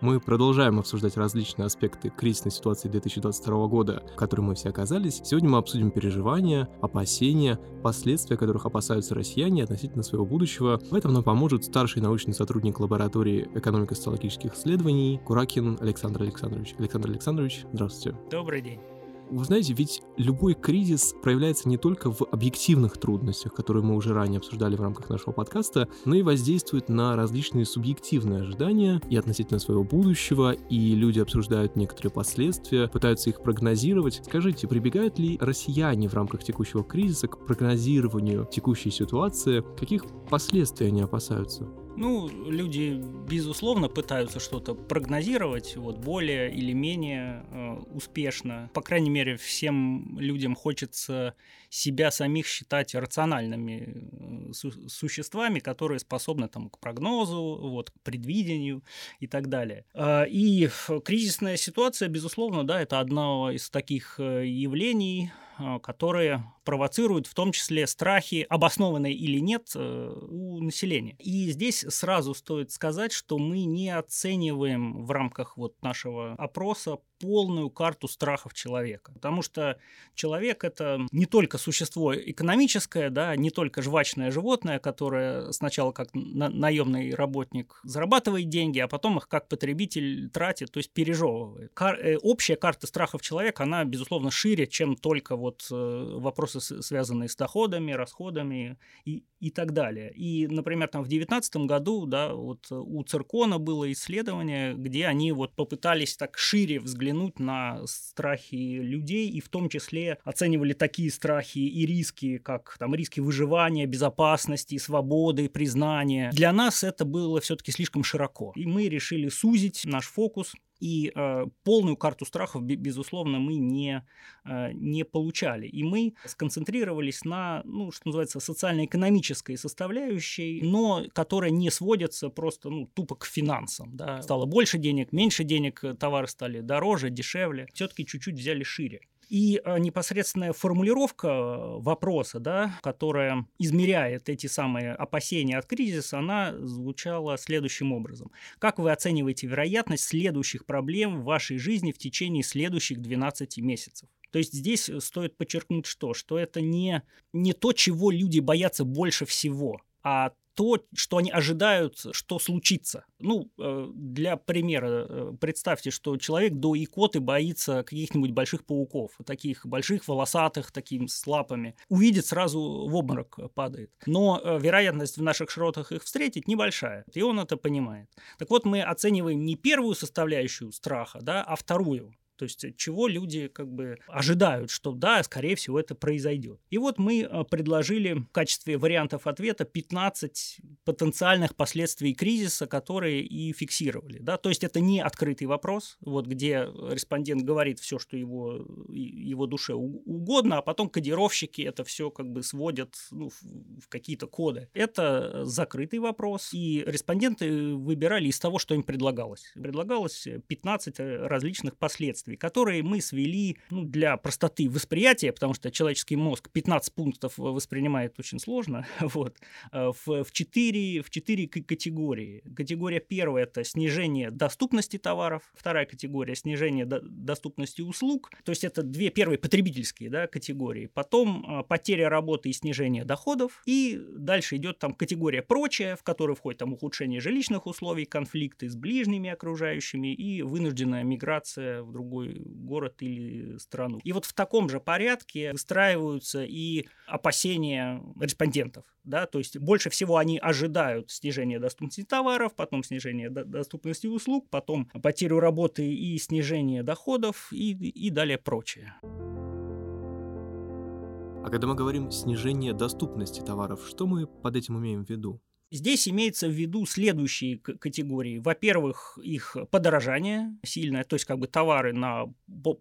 Мы продолжаем обсуждать различные аспекты кризисной ситуации 2022 года, в которой мы все оказались. Сегодня мы обсудим переживания, опасения, последствия которых опасаются россияне относительно своего будущего. В этом нам поможет старший научный сотрудник лаборатории экономико-социологических исследований Куракин Александр Александрович. Александр Александрович, здравствуйте. Добрый день. Вы знаете, ведь любой кризис проявляется не только в объективных трудностях, которые мы уже ранее обсуждали в рамках нашего подкаста, но и воздействует на различные субъективные ожидания и относительно своего будущего, и люди обсуждают некоторые последствия, пытаются их прогнозировать. Скажите, прибегают ли россияне в рамках текущего кризиса к прогнозированию текущей ситуации? Каких последствий они опасаются? Ну, люди, безусловно, пытаются что-то прогнозировать, вот, более или менее э, успешно. По крайней мере, всем людям хочется себя самих считать рациональными э, су- существами, которые способны там, к прогнозу, вот, к предвидению и так далее. Э, и кризисная ситуация, безусловно, да, это одно из таких э, явлений, которые провоцируют в том числе страхи, обоснованные или нет, э, у населения. И здесь сразу стоит сказать, что мы не оцениваем в рамках вот нашего опроса полную карту страхов человека. Потому что человек — это не только существо экономическое, да, не только жвачное животное, которое сначала как на- наемный работник зарабатывает деньги, а потом их как потребитель тратит, то есть пережевывает. Кар- э, общая карта страхов человека, она, безусловно, шире, чем только вот э, вопросы, связанные с доходами, расходами и, и так далее. И, например, там в 2019 году, да, вот у Циркона было исследование, где они вот попытались так шире взглянуть на страхи людей и в том числе оценивали такие страхи и риски, как там риски выживания, безопасности, свободы, признания. Для нас это было все-таки слишком широко. И мы решили сузить наш фокус и э, полную карту страхов, безусловно, мы не, э, не получали. И мы сконцентрировались на, ну, что называется, социально-экономической составляющей, но которая не сводится просто ну, тупо к финансам. Да. Стало больше денег, меньше денег, товары стали дороже, дешевле. Все-таки чуть-чуть взяли шире. И э, непосредственная формулировка вопроса, да, которая измеряет эти самые опасения от кризиса, она звучала следующим образом. Как вы оцениваете вероятность следующих проблем в вашей жизни в течение следующих 12 месяцев? То есть здесь стоит подчеркнуть что? Что это не, не то, чего люди боятся больше всего, а то, что они ожидают, что случится. Ну, э, для примера, э, представьте, что человек до икоты боится каких-нибудь больших пауков, таких больших, волосатых, такими с лапами. Увидит, сразу в обморок падает. Но э, вероятность в наших широтах их встретить небольшая, и он это понимает. Так вот, мы оцениваем не первую составляющую страха, да, а вторую. То есть э, чего люди как бы ожидают, что да, скорее всего это произойдет. И вот мы э, предложили в качестве вариантов ответа 15 потенциальных последствий кризиса, которые и фиксировали. Да? То есть это не открытый вопрос, вот где респондент говорит все, что его, его душе угодно, а потом кодировщики это все как бы сводят ну, в какие-то коды. Это закрытый вопрос, и респонденты выбирали из того, что им предлагалось. Предлагалось 15 различных последствий действий, которые мы свели ну, для простоты восприятия, потому что человеческий мозг 15 пунктов воспринимает очень сложно, вот, э, в, в, 4, в 4 категории. Категория первая – это снижение доступности товаров, вторая категория – снижение до, доступности услуг, то есть это две первые потребительские да, категории, потом э, потеря работы и снижение доходов, и дальше идет там категория прочая, в которую входит там ухудшение жилищных условий, конфликты с ближними окружающими и вынужденная миграция в другую другой город или страну. И вот в таком же порядке выстраиваются и опасения респондентов. Да? То есть больше всего они ожидают снижения доступности товаров, потом снижения доступности услуг, потом потерю работы и снижение доходов и, и далее прочее. А когда мы говорим снижение доступности товаров, что мы под этим имеем в виду? Здесь имеется в виду следующие категории. Во-первых, их подорожание сильное, то есть как бы товары на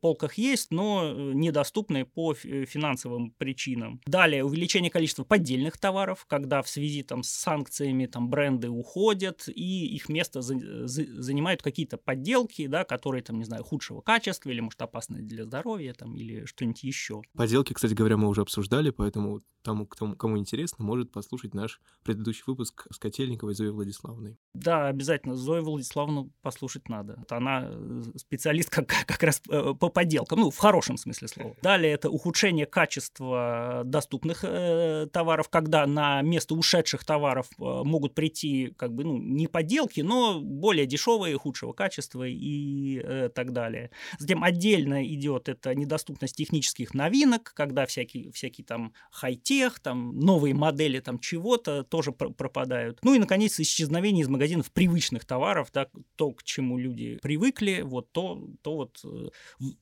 полках есть, но э, недоступны по финансовым причинам. Далее, увеличение количества поддельных товаров, когда в связи там, с санкциями там, бренды уходят, и их место за занимают какие-то подделки, да, которые, там, не знаю, худшего качества или, может, опасны для здоровья там, или что-нибудь еще. Подделки, кстати говоря, мы уже обсуждали, поэтому тому, кому интересно, может послушать наш предыдущий выпуск выпуск с Котельниковой Зоей Владиславовной. Да, обязательно. Зою Владиславовну послушать надо. Она э, специалист как, как раз э, по поделкам, ну, в хорошем смысле слова. Далее это ухудшение качества доступных э, товаров, когда на место ушедших товаров э, могут прийти как бы, ну, не поделки, но более дешевые, худшего качества и э, так далее. Затем отдельно идет это недоступность технических новинок, когда всякие, всякие там хай-тех, там новые модели там чего-то тоже пропадают. Ну и, наконец, исчезновение из магазинов привычных товаров, да, то, к чему люди привыкли, вот то, то вот э,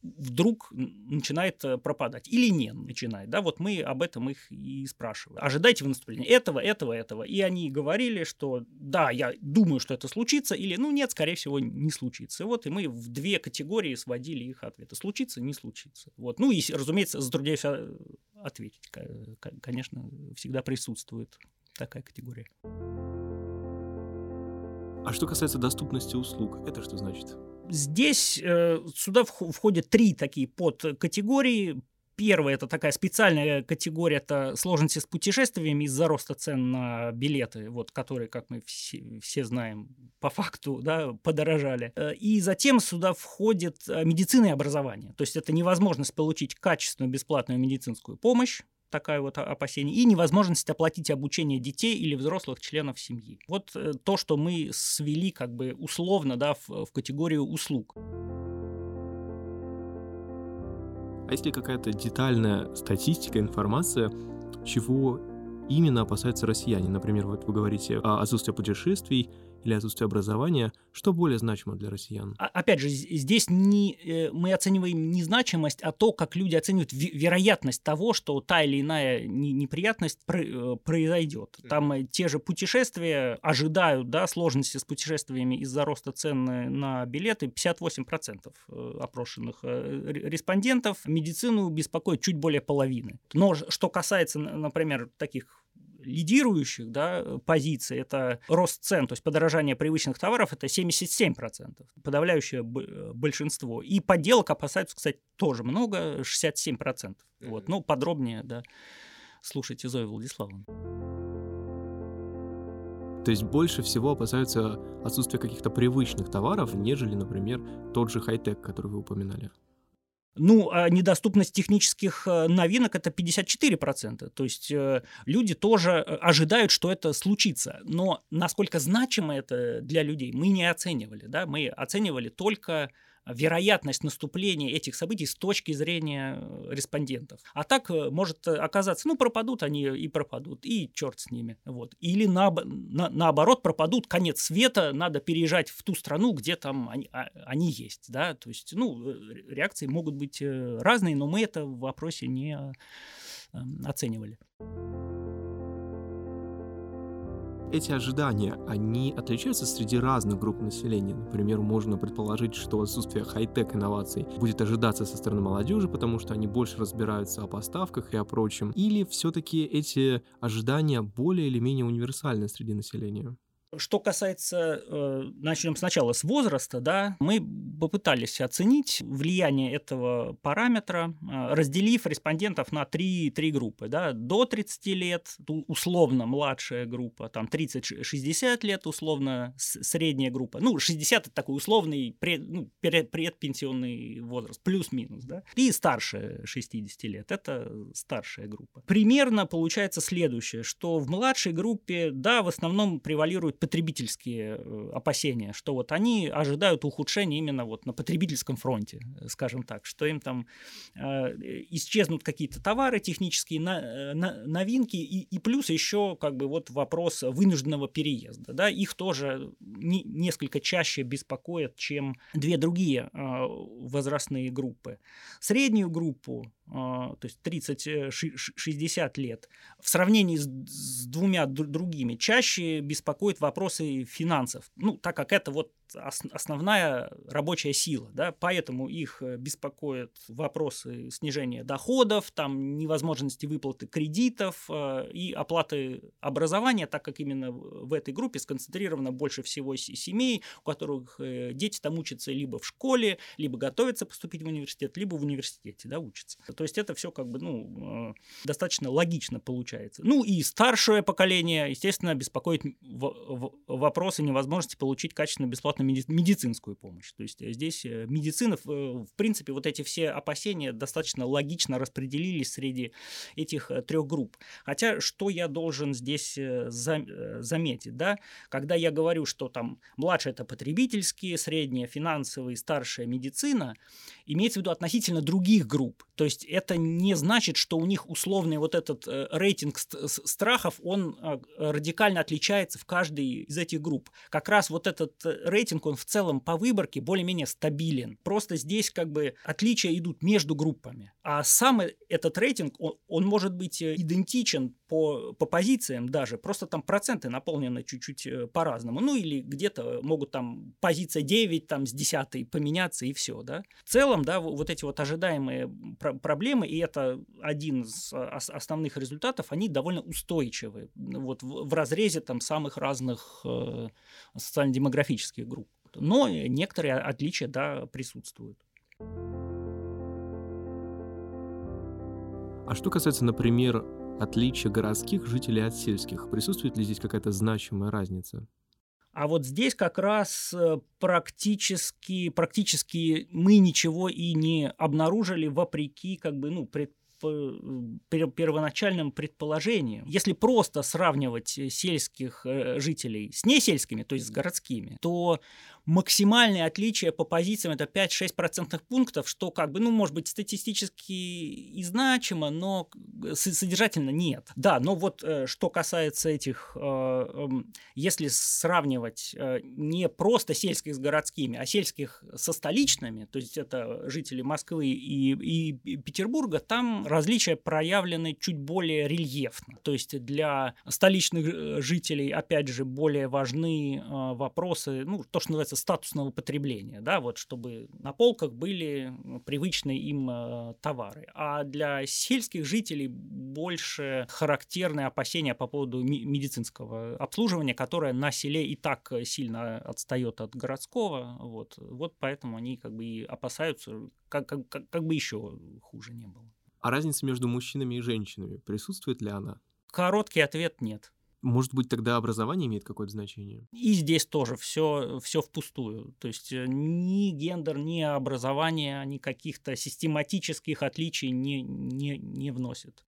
вдруг начинает э, пропадать. Или не начинает. Да? Вот мы об этом их и спрашивали. Ожидайте в наступлении этого, этого, этого. И они говорили, что да, я думаю, что это случится, или ну нет, скорее всего, не случится. Вот и мы в две категории сводили их ответы. Случится, не случится. Вот. Ну и, разумеется, затрудняюсь а, ответить. Конечно, всегда присутствует такая категория. А что касается доступности услуг, это что значит? Здесь э, сюда входят три такие подкатегории. Первая – это такая специальная категория, это сложности с путешествиями из-за роста цен на билеты, вот, которые, как мы все, все знаем, по факту да, подорожали. Э, и затем сюда входит э, медицина и образование. То есть это невозможность получить качественную бесплатную медицинскую помощь, такая вот опасение, и невозможность оплатить обучение детей или взрослых членов семьи. Вот э, то, что мы свели как бы условно да, в, в категорию услуг. А есть ли какая-то детальная статистика, информация, чего именно опасаются россияне? Например, вот вы говорите о отсутствии путешествий, или отсутствие образования, что более значимо для россиян? А, опять же, здесь не, э, мы оцениваем не значимость, а то, как люди оценивают вероятность того, что та или иная неприятность э, произойдет. Там э, те же путешествия ожидают да, сложности с путешествиями из-за роста цен на билеты 58% опрошенных респондентов. Медицину беспокоит чуть более половины. Но что касается, например, таких лидирующих да, позиций это рост цен, то есть подорожание привычных товаров, это 77%, подавляющее большинство. И подделок опасаются, кстати, тоже много, 67%. Вот. Ну, подробнее, да, слушайте Зою Владиславовну. То есть больше всего опасаются отсутствия каких-то привычных товаров, нежели, например, тот же хай-тек, который вы упоминали. Ну, а недоступность технических э, новинок это 54%. То есть э, люди тоже э, ожидают, что это случится. Но насколько значимо это для людей, мы не оценивали. Да? Мы оценивали только вероятность наступления этих событий с точки зрения э, респондентов. А так э, может э, оказаться, ну, пропадут они и пропадут, и черт с ними. Вот. Или на, на, наоборот пропадут, конец света, надо переезжать в ту страну, где там они, а, они есть. Да? То есть, ну, реакции могут быть разные, но мы это в вопросе не оценивали эти ожидания, они отличаются среди разных групп населения. Например, можно предположить, что отсутствие хай-тек инноваций будет ожидаться со стороны молодежи, потому что они больше разбираются о поставках и о прочем. Или все-таки эти ожидания более или менее универсальны среди населения? Что касается, э, начнем сначала с возраста, да, мы попытались оценить влияние этого параметра, э, разделив респондентов на три, три группы, да, до 30 лет, условно младшая группа, там 30-60 лет, условно средняя группа, ну, 60 это такой условный пред, ну, предпенсионный возраст, плюс-минус, да, и старше 60 лет, это старшая группа. Примерно получается следующее, что в младшей группе, да, в основном превалирует потребительские э, опасения, что вот они ожидают ухудшения именно вот на потребительском фронте, э, скажем так, что им там э, исчезнут какие-то товары, технические на, новинки, и, и плюс еще как бы вот вопрос вынужденного переезда, да, их тоже не, несколько чаще беспокоят, чем две другие возрастные группы. Среднюю группу то есть 30-60 лет, в сравнении с, с двумя другими, чаще беспокоит вопросы финансов. Ну, так как это вот основная рабочая сила, да, поэтому их э, беспокоят вопросы снижения доходов, там невозможности выплаты кредитов э, и оплаты образования, так как именно в этой группе сконцентрировано больше всего семей, у которых э, дети там учатся либо в школе, либо готовятся поступить в университет, либо в университете, да, учатся. То есть это все как бы, ну, достаточно логично получается. Ну и старшее поколение, естественно, беспокоит вопросы невозможности получить качественно бесплатно медицинскую помощь. То есть э, здесь э, медицина, э, в принципе, вот эти все опасения достаточно логично распределились среди этих трех групп. Хотя, что я должен здесь заметить, да, когда я говорю, что там младшее это потребительские, средняя финансовые, старшая медицина, имеется в виду относительно других групп. То есть это не значит, что у них условный вот этот рейтинг страхов, он радикально отличается в каждой из этих групп. Как раз вот этот рейтинг рейтинг, он в целом по выборке более-менее стабилен. Просто здесь как бы отличия идут между группами. А сам этот рейтинг, он, он может быть э, идентичен по, по позициям даже, просто там проценты наполнены чуть-чуть э, по-разному. Ну или где-то могут там позиция 9 там с 10 поменяться и все, да. В целом, да, вот эти вот ожидаемые проблемы, и это один из основных результатов, они довольно устойчивы вот в, в разрезе там самых разных э, социально-демографических групп. Но некоторые отличия, да, присутствуют. А что касается, например, отличия городских жителей от сельских, присутствует ли здесь какая-то значимая разница? А вот здесь как раз э, практически, практически мы ничего и не обнаружили вопреки как бы, ну, пред, первоначальным предположением. Если просто сравнивать сельских э, жителей с несельскими, то есть с городскими, то максимальное отличие по позициям это 5-6 процентных пунктов, что как бы, ну, может быть, статистически и значимо, но содержательно нет. Да, но вот э, что касается этих, э, эм, если сравнивать э, не просто сельских с городскими, а сельских со столичными, то есть это жители Москвы и, и Петербурга, там различия проявлены чуть более рельефно. То есть для столичных жителей, опять же, более важны вопросы, ну, то, что называется статусного потребления, да, вот чтобы на полках были привычные им э, товары. А для сельских жителей больше характерны опасения по поводу медицинского обслуживания, которое на селе и так сильно отстает от городского, вот, вот поэтому они как бы и опасаются, как, как, как бы еще хуже не было. А разница между мужчинами и женщинами присутствует ли она? Короткий ответ нет. Может быть, тогда образование имеет какое-то значение? И здесь тоже все, все впустую. То есть э, ни гендер, ни образование, ни каких-то систематических отличий не, не, не вносит.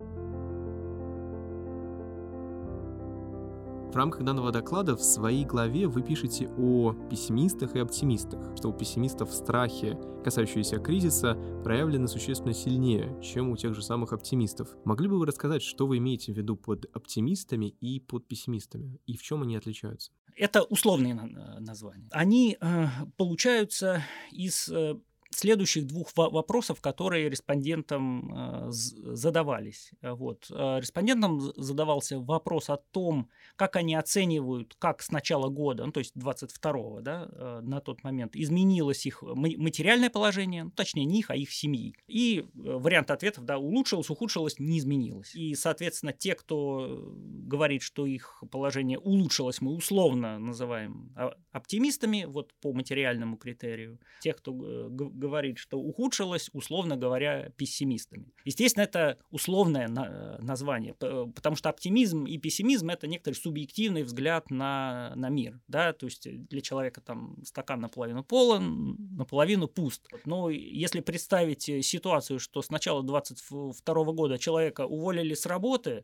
Рамках данного доклада в своей главе вы пишете о пессимистах и оптимистах, что у пессимистов страхи, касающиеся кризиса, проявлены существенно сильнее, чем у тех же самых оптимистов. Могли бы вы рассказать, что вы имеете в виду под оптимистами и под пессимистами, и в чем они отличаются? Это условные названия. Они э, получаются из э, следующих двух вопросов, которые респондентам э, задавались. Вот. Э, респондентам задавался вопрос о том, как они оценивают, как с начала года, ну, то есть 22-го, да, э, на тот момент, изменилось их материальное положение, ну, точнее, не их, а их семьи. И вариант ответов, да, улучшилось, ухудшилось, не изменилось. И, соответственно, те, кто говорит, что их положение улучшилось, мы условно называем а, оптимистами, вот по материальному критерию. Те, кто говорит, что ухудшилось, условно говоря, пессимистами. Естественно, это условное на, название, потому что оптимизм и пессимизм – это некоторый субъективный взгляд на, на мир. Да? То есть для человека там стакан наполовину полон, наполовину пуст. Но если представить ситуацию, что с начала 22 года человека уволили с работы,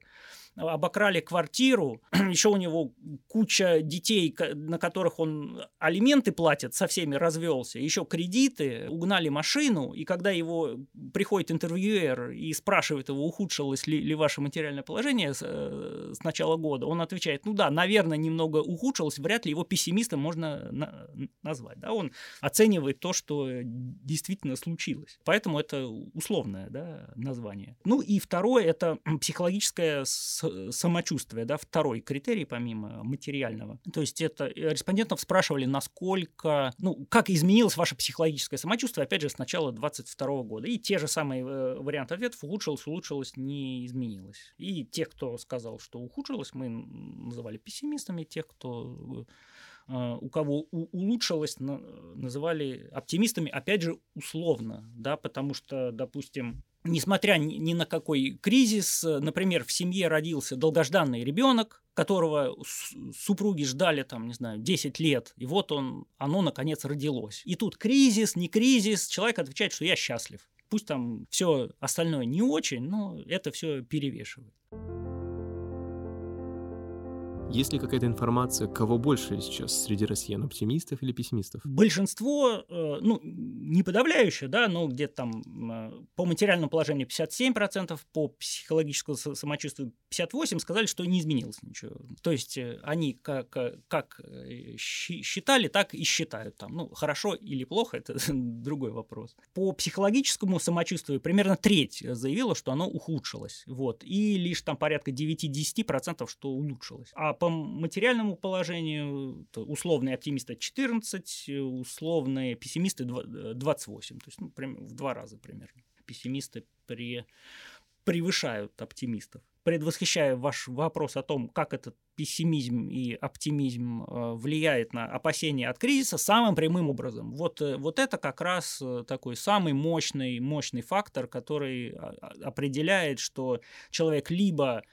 обокрали квартиру, еще у него куча детей, на которых он алименты платит, со всеми развелся, еще кредиты, угнали гнали машину, и когда его приходит интервьюер и спрашивает его, ухудшилось ли, ли ваше материальное положение с, э, с начала года, он отвечает, ну да, наверное, немного ухудшилось, вряд ли его пессимистом можно на, назвать. Да? Он оценивает то, что действительно случилось. Поэтому это условное да, название. Ну и второе – это психологическое самочувствие, да, второй критерий помимо материального. То есть это респондентов спрашивали, насколько, ну, как изменилось ваше психологическое самочувствие, опять же, с начала 22 года. И те же самые э, варианты ответов улучшилось, улучшилось, не изменилось. И тех, кто сказал, что ухудшилось, мы называли пессимистами, тех, кто э, у кого улучшилось, называли оптимистами, опять же, условно, да, потому что, допустим, несмотря ни на какой кризис, например, в семье родился долгожданный ребенок, которого супруги ждали там, не знаю, 10 лет, и вот он, оно наконец родилось. И тут кризис, не кризис, человек отвечает, что я счастлив. Пусть там все остальное не очень, но это все перевешивает. Есть ли какая-то информация, кого больше сейчас среди россиян, оптимистов или пессимистов? Большинство, э, ну, не подавляющее, да, но где-то там э, по материальному положению 57%, по психологическому самочувствию 58% сказали, что не изменилось ничего. То есть э, они как, как считали, так и считают. Там, ну, хорошо или плохо, это другой вопрос. По психологическому самочувствию примерно треть заявила, что оно ухудшилось. Вот. И лишь там порядка 9-10%, что улучшилось. А по материальному положению условные оптимисты 14, условные пессимисты 28. То есть ну, в два раза примерно. Пессимисты при, превышают оптимистов. Предвосхищая ваш вопрос о том, как этот пессимизм и оптимизм э, влияет на опасения от кризиса самым прямым образом. Вот, э, вот это как раз э, такой самый мощный, мощный фактор, который а, а, определяет, что человек либо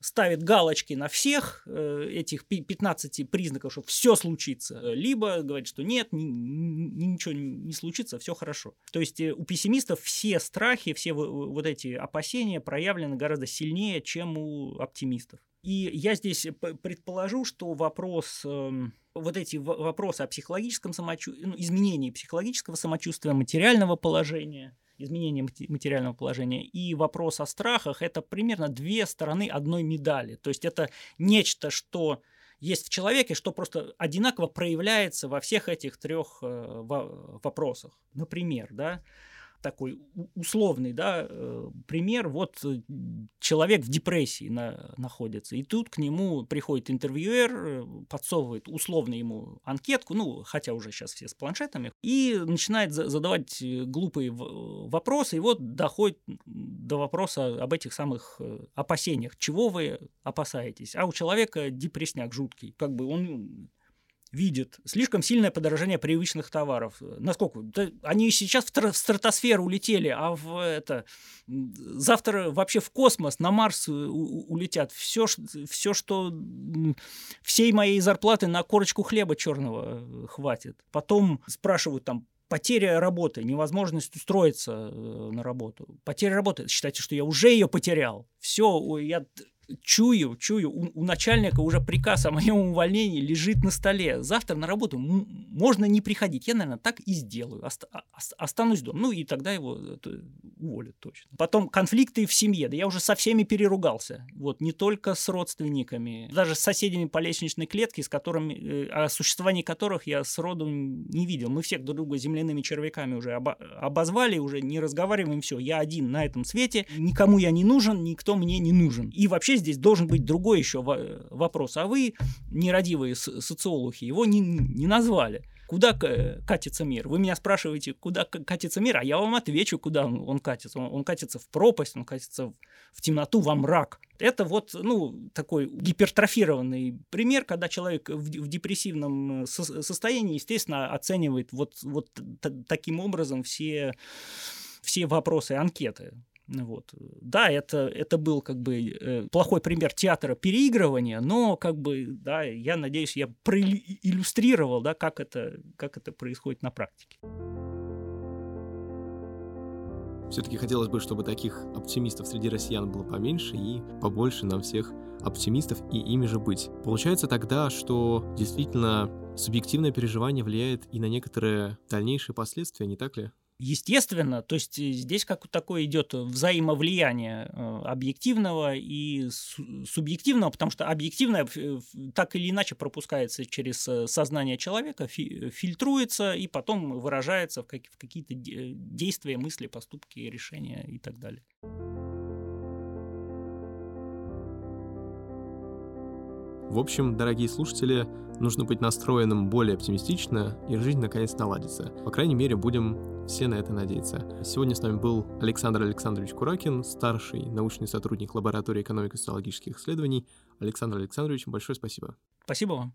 ставит галочки на всех э, этих 15 признаков, что все случится, либо говорит, что нет, ни, ни, ничего не случится, все хорошо. То есть э, у пессимистов все страхи, все вот эти опасения проявлены гораздо сильнее, чем у оптимистов. И я здесь предположу, что вопрос, эм, вот эти вопросы о психологическом самочувствии, ну, изменении психологического самочувствия, материального положения – изменение материального положения и вопрос о страхах – это примерно две стороны одной медали. То есть это нечто, что есть в человеке, что просто одинаково проявляется во всех этих трех э, вопросах. Например, да, такой условный да, э, пример. Вот э, человек в депрессии на, находится, и тут к нему приходит интервьюер, э, подсовывает условно ему анкетку, ну, хотя уже сейчас все с планшетами, и начинает задавать глупые вопросы, и вот доходит до вопроса об этих самых опасениях. Чего вы опасаетесь? А у человека депресняк жуткий. Как бы он видит слишком сильное подорожание привычных товаров. Насколько? Да, они сейчас в стратосферу улетели, а в это завтра вообще в космос, на Марс улетят. Все, все что всей моей зарплаты на корочку хлеба черного э, хватит. Потом спрашивают там, потеря работы, невозможность устроиться э, на работу. Потеря работы. Считайте, что я уже ее потерял. Все, я чую, чую, у, у начальника уже приказ о моем увольнении лежит на столе. Завтра на работу можно не приходить. Я, наверное, так и сделаю. Оста- останусь дома. Ну и тогда его уволят точно. Потом конфликты в семье. Да я уже со всеми переругался. Вот, не только с родственниками, даже с соседями по лестничной клетке, с которыми, э, о существовании которых я сроду не видел. Мы всех друг друга земляными червяками уже обо- обозвали, уже не разговариваем, все. Я один на этом свете, никому я не нужен, никто мне не нужен. И вообще здесь должен быть другой еще вопрос. А вы, нерадивые социологи, его не, не назвали. Куда катится мир? Вы меня спрашиваете, куда катится мир, а я вам отвечу, куда он катится. Он, он катится в пропасть, он катится в темноту, во мрак. Это вот, ну, такой гипертрофированный пример, когда человек в, в депрессивном со состоянии, естественно, оценивает вот, вот таким образом все, все вопросы анкеты. Вот. Да, это, это был как бы э, плохой пример театра переигрывания, но как бы, да, я надеюсь, я проиллюстрировал, да, как это, как это происходит на практике. Все-таки хотелось бы, чтобы таких оптимистов среди россиян было поменьше и побольше нам всех оптимистов и ими же быть. Получается тогда, что действительно субъективное переживание влияет и на некоторые дальнейшие последствия, не так ли? Естественно, то есть здесь как такое идет взаимовлияние объективного и субъективного, потому что объективное так или иначе пропускается через сознание человека, фильтруется и потом выражается в какие-то действия, мысли, поступки, решения и так далее. В общем, дорогие слушатели, нужно быть настроенным более оптимистично, и жизнь наконец наладится. По крайней мере, будем все на это надеяться. Сегодня с нами был Александр Александрович Куракин, старший научный сотрудник лаборатории экономико-социологических исследований. Александр Александрович, большое спасибо. Спасибо вам.